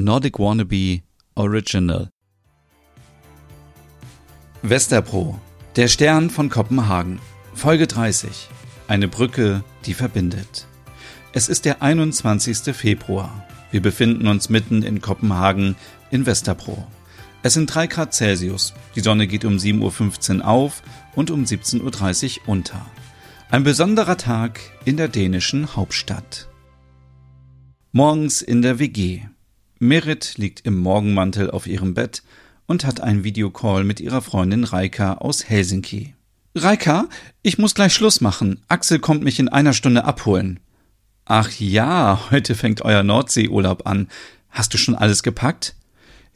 Nordic Wannabe Original. Westerpro, der Stern von Kopenhagen. Folge 30. Eine Brücke, die verbindet. Es ist der 21. Februar. Wir befinden uns mitten in Kopenhagen in Westerpro. Es sind 3 Grad Celsius. Die Sonne geht um 7.15 Uhr auf und um 17.30 Uhr unter. Ein besonderer Tag in der dänischen Hauptstadt. Morgens in der WG. Merit liegt im Morgenmantel auf ihrem Bett und hat einen Videocall mit ihrer Freundin Reika aus Helsinki. Reika, ich muss gleich Schluss machen. Axel kommt mich in einer Stunde abholen. Ach ja, heute fängt euer Nordseeurlaub an. Hast du schon alles gepackt?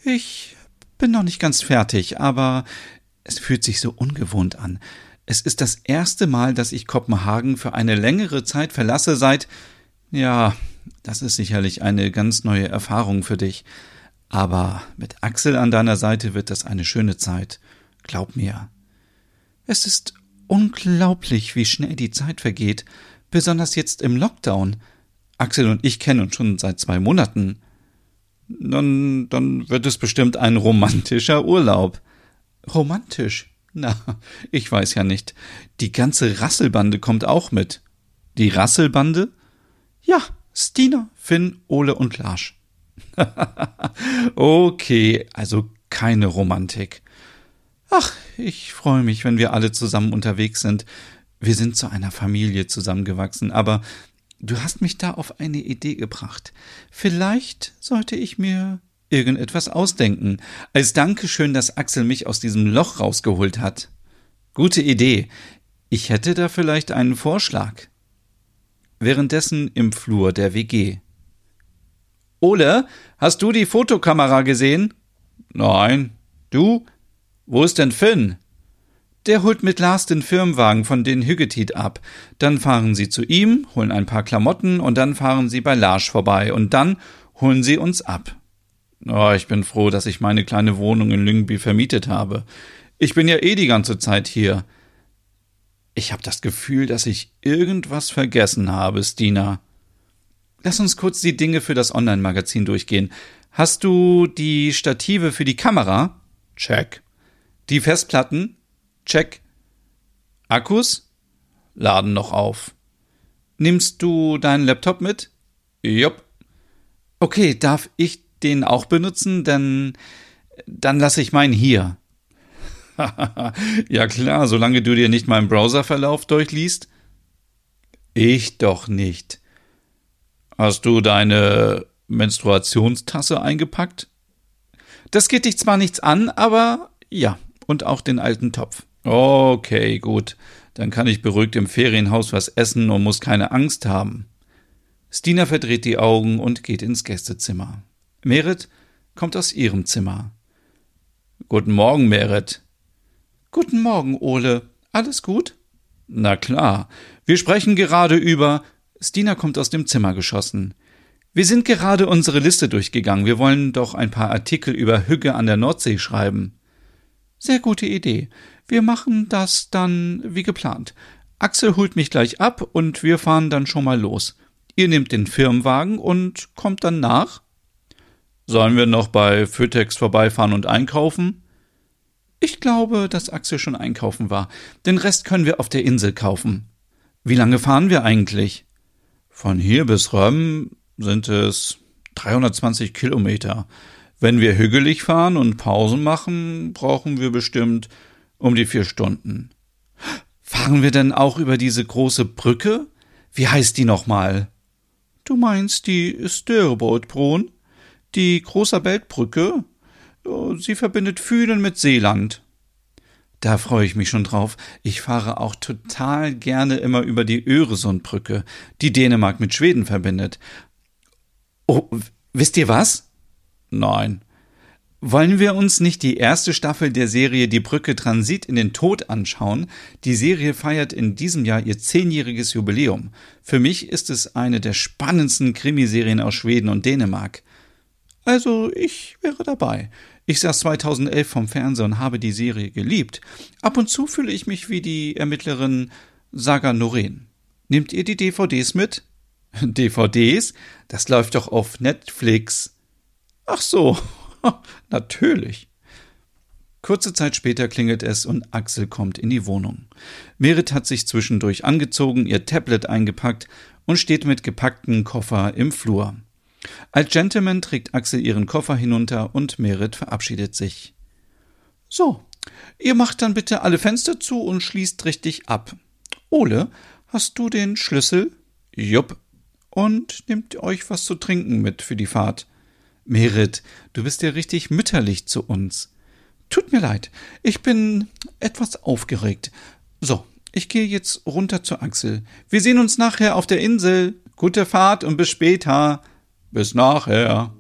Ich bin noch nicht ganz fertig, aber es fühlt sich so ungewohnt an. Es ist das erste Mal, dass ich Kopenhagen für eine längere Zeit verlasse seit, ja, das ist sicherlich eine ganz neue Erfahrung für dich. Aber mit Axel an deiner Seite wird das eine schöne Zeit. Glaub mir. Es ist unglaublich, wie schnell die Zeit vergeht, besonders jetzt im Lockdown. Axel und ich kennen uns schon seit zwei Monaten. Dann, dann wird es bestimmt ein romantischer Urlaub. Romantisch? Na, ich weiß ja nicht. Die ganze Rasselbande kommt auch mit. Die Rasselbande? Ja, Stina, Finn, Ole und Larsch. okay, also keine Romantik. Ach, ich freue mich, wenn wir alle zusammen unterwegs sind. Wir sind zu einer Familie zusammengewachsen, aber du hast mich da auf eine Idee gebracht. Vielleicht sollte ich mir irgendetwas ausdenken, als Dankeschön, dass Axel mich aus diesem Loch rausgeholt hat. Gute Idee. Ich hätte da vielleicht einen Vorschlag. Währenddessen im Flur der WG. Ole, hast du die Fotokamera gesehen? Nein. Du? Wo ist denn Finn? Der holt mit Lars den Firmenwagen von den Hüggetit ab. Dann fahren sie zu ihm, holen ein paar Klamotten und dann fahren sie bei Lars vorbei und dann holen sie uns ab. Oh, ich bin froh, dass ich meine kleine Wohnung in Lyngby vermietet habe. Ich bin ja eh die ganze Zeit hier. Ich habe das Gefühl, dass ich irgendwas vergessen habe, Stina. Lass uns kurz die Dinge für das Online-Magazin durchgehen. Hast du die Stative für die Kamera? Check. Die Festplatten? Check. Akkus? Laden noch auf. Nimmst du deinen Laptop mit? Jupp. Okay, darf ich den auch benutzen? Dann, dann lasse ich meinen hier. ja klar, solange du dir nicht meinen Browserverlauf durchliest. Ich doch nicht. Hast du deine Menstruationstasse eingepackt? Das geht dich zwar nichts an, aber ja, und auch den alten Topf. Okay, gut. Dann kann ich beruhigt im Ferienhaus was essen und muss keine Angst haben. Stina verdreht die Augen und geht ins Gästezimmer. Merit kommt aus ihrem Zimmer. Guten Morgen, Merit. Guten Morgen, Ole. Alles gut? Na klar. Wir sprechen gerade über. Stina kommt aus dem Zimmer geschossen. Wir sind gerade unsere Liste durchgegangen. Wir wollen doch ein paar Artikel über Hügge an der Nordsee schreiben. Sehr gute Idee. Wir machen das dann wie geplant. Axel holt mich gleich ab und wir fahren dann schon mal los. Ihr nehmt den Firmenwagen und kommt dann nach? Sollen wir noch bei Fötex vorbeifahren und einkaufen? Ich glaube, dass Axel schon einkaufen war. Den Rest können wir auf der Insel kaufen. Wie lange fahren wir eigentlich? Von hier bis Röm sind es 320 Kilometer. Wenn wir hügelig fahren und Pausen machen, brauchen wir bestimmt um die vier Stunden. Fahren wir denn auch über diese große Brücke? Wie heißt die nochmal? Du meinst die Störebrotbron? Die Großer Beltbrücke? Sie verbindet Fühlen mit Seeland. Da freue ich mich schon drauf. Ich fahre auch total gerne immer über die Öresundbrücke, die Dänemark mit Schweden verbindet. Oh, wisst ihr was? Nein. Wollen wir uns nicht die erste Staffel der Serie Die Brücke Transit in den Tod anschauen? Die Serie feiert in diesem Jahr ihr zehnjähriges Jubiläum. Für mich ist es eine der spannendsten Krimiserien aus Schweden und Dänemark. Also ich wäre dabei. Ich saß 2011 vom Fernseher und habe die Serie geliebt. Ab und zu fühle ich mich wie die Ermittlerin Saga Noreen. Nehmt ihr die DVDs mit? DVDs? Das läuft doch auf Netflix. Ach so, natürlich. Kurze Zeit später klingelt es und Axel kommt in die Wohnung. Merit hat sich zwischendurch angezogen, ihr Tablet eingepackt und steht mit gepackten Koffer im Flur. Als Gentleman trägt Axel ihren Koffer hinunter und Merit verabschiedet sich. So, ihr macht dann bitte alle Fenster zu und schließt richtig ab. Ole, hast du den Schlüssel? Jupp. Und nehmt euch was zu trinken mit für die Fahrt. Merit, du bist ja richtig mütterlich zu uns. Tut mir leid, ich bin etwas aufgeregt. So, ich gehe jetzt runter zur Axel. Wir sehen uns nachher auf der Insel. Gute Fahrt und bis später. Bis nachher.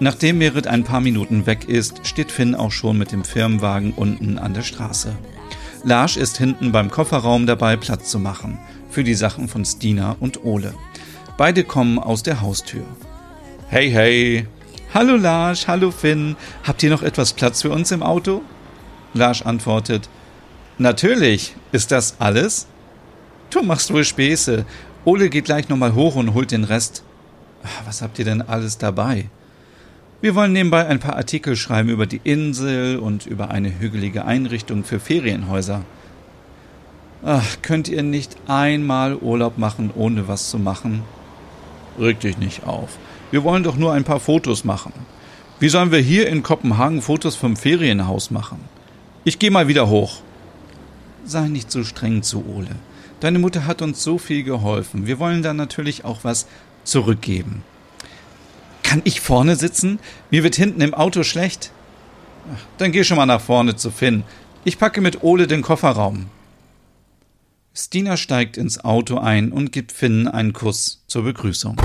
Nachdem Merit ein paar Minuten weg ist, steht Finn auch schon mit dem Firmenwagen unten an der Straße. Lars ist hinten beim Kofferraum dabei, Platz zu machen für die Sachen von Stina und Ole. Beide kommen aus der Haustür. Hey, hey. Hallo Lars, hallo Finn. Habt ihr noch etwas Platz für uns im Auto? Lars antwortet, Natürlich. Ist das alles? Du machst wohl Späße. Ole geht gleich nochmal hoch und holt den Rest. Was habt ihr denn alles dabei? Wir wollen nebenbei ein paar Artikel schreiben über die Insel und über eine hügelige Einrichtung für Ferienhäuser. Ach, könnt ihr nicht einmal Urlaub machen, ohne was zu machen? Reg dich nicht auf. Wir wollen doch nur ein paar Fotos machen. Wie sollen wir hier in Kopenhagen Fotos vom Ferienhaus machen? Ich geh mal wieder hoch. Sei nicht so streng zu Ole. Deine Mutter hat uns so viel geholfen. Wir wollen da natürlich auch was zurückgeben. Kann ich vorne sitzen? Mir wird hinten im Auto schlecht. Dann geh schon mal nach vorne zu Finn. Ich packe mit Ole den Kofferraum. Stina steigt ins Auto ein und gibt Finn einen Kuss zur Begrüßung.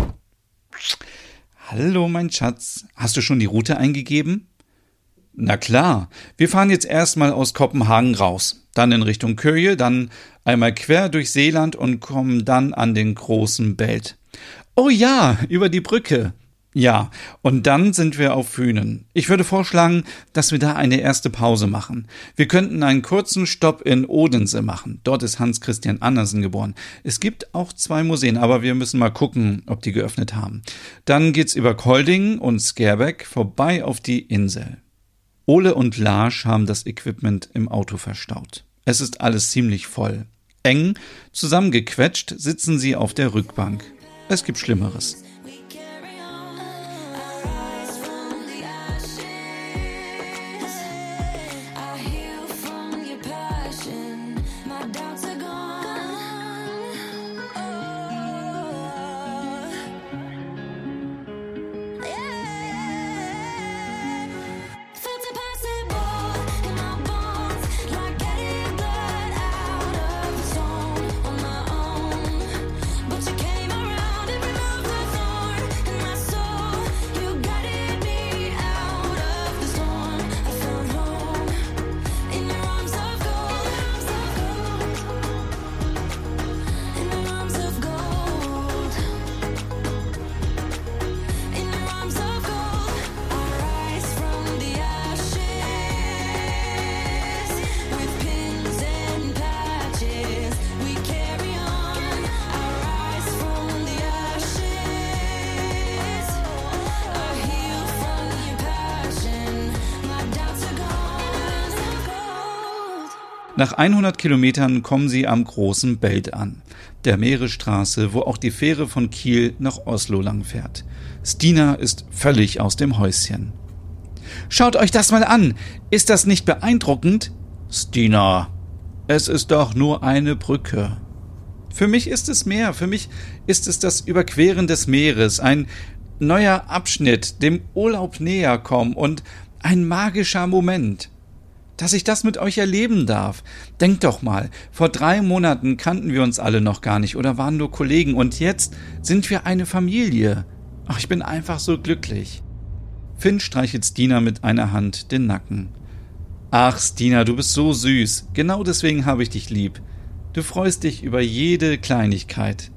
Hallo, mein Schatz. Hast du schon die Route eingegeben? Na klar. Wir fahren jetzt erstmal aus Kopenhagen raus, dann in Richtung Köje, dann einmal quer durch Seeland und kommen dann an den großen Belt. Oh ja, über die Brücke. Ja, und dann sind wir auf Fünen. Ich würde vorschlagen, dass wir da eine erste Pause machen. Wir könnten einen kurzen Stopp in Odense machen. Dort ist Hans Christian Andersen geboren. Es gibt auch zwei Museen, aber wir müssen mal gucken, ob die geöffnet haben. Dann geht's über Kolding und Skerbeck vorbei auf die Insel. Ole und Lars haben das Equipment im Auto verstaut. Es ist alles ziemlich voll. Eng, zusammengequetscht sitzen sie auf der Rückbank. Es gibt Schlimmeres. Nach 100 Kilometern kommen sie am großen Belt an, der Meeresstraße, wo auch die Fähre von Kiel nach Oslo langfährt. Stina ist völlig aus dem Häuschen. Schaut euch das mal an! Ist das nicht beeindruckend? Stina, es ist doch nur eine Brücke. Für mich ist es mehr, für mich ist es das Überqueren des Meeres, ein neuer Abschnitt, dem Urlaub näher kommen und ein magischer Moment dass ich das mit euch erleben darf. Denkt doch mal, vor drei Monaten kannten wir uns alle noch gar nicht oder waren nur Kollegen und jetzt sind wir eine Familie. Ach, ich bin einfach so glücklich. Finn streichelt Stina mit einer Hand den Nacken. Ach, Stina, du bist so süß. Genau deswegen habe ich dich lieb. Du freust dich über jede Kleinigkeit.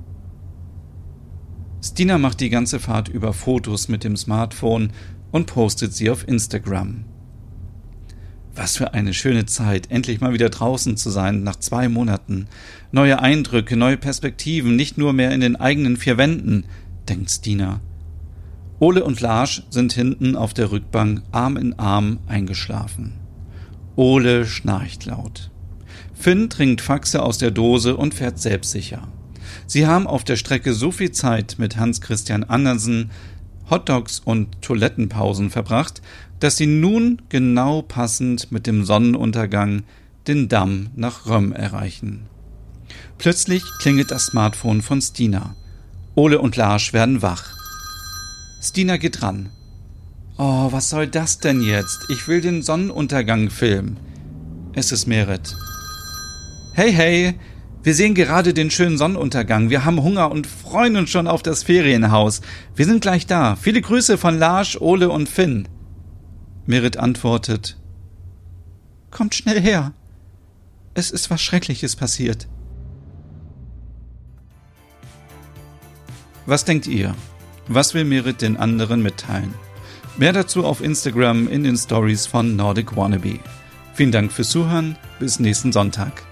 Stina macht die ganze Fahrt über Fotos mit dem Smartphone und postet sie auf Instagram. Was für eine schöne Zeit, endlich mal wieder draußen zu sein, nach zwei Monaten. Neue Eindrücke, neue Perspektiven, nicht nur mehr in den eigenen vier Wänden, denkt Stina. Ole und Lars sind hinten auf der Rückbank Arm in Arm eingeschlafen. Ole schnarcht laut. Finn trinkt Faxe aus der Dose und fährt selbstsicher. Sie haben auf der Strecke so viel Zeit mit Hans Christian Andersen, Hotdogs und Toilettenpausen verbracht, dass sie nun genau passend mit dem Sonnenuntergang den Damm nach Röm erreichen. Plötzlich klingelt das Smartphone von Stina. Ole und Lars werden wach. Stina geht ran. Oh, was soll das denn jetzt? Ich will den Sonnenuntergang filmen. Es ist Merit. Hey, hey, wir sehen gerade den schönen Sonnenuntergang. Wir haben Hunger und freuen uns schon auf das Ferienhaus. Wir sind gleich da. Viele Grüße von Lars, Ole und Finn. Merit antwortet, Kommt schnell her. Es ist was Schreckliches passiert. Was denkt ihr? Was will Merit den anderen mitteilen? Mehr dazu auf Instagram in den Stories von Nordic Wannabe. Vielen Dank fürs Zuhören. Bis nächsten Sonntag.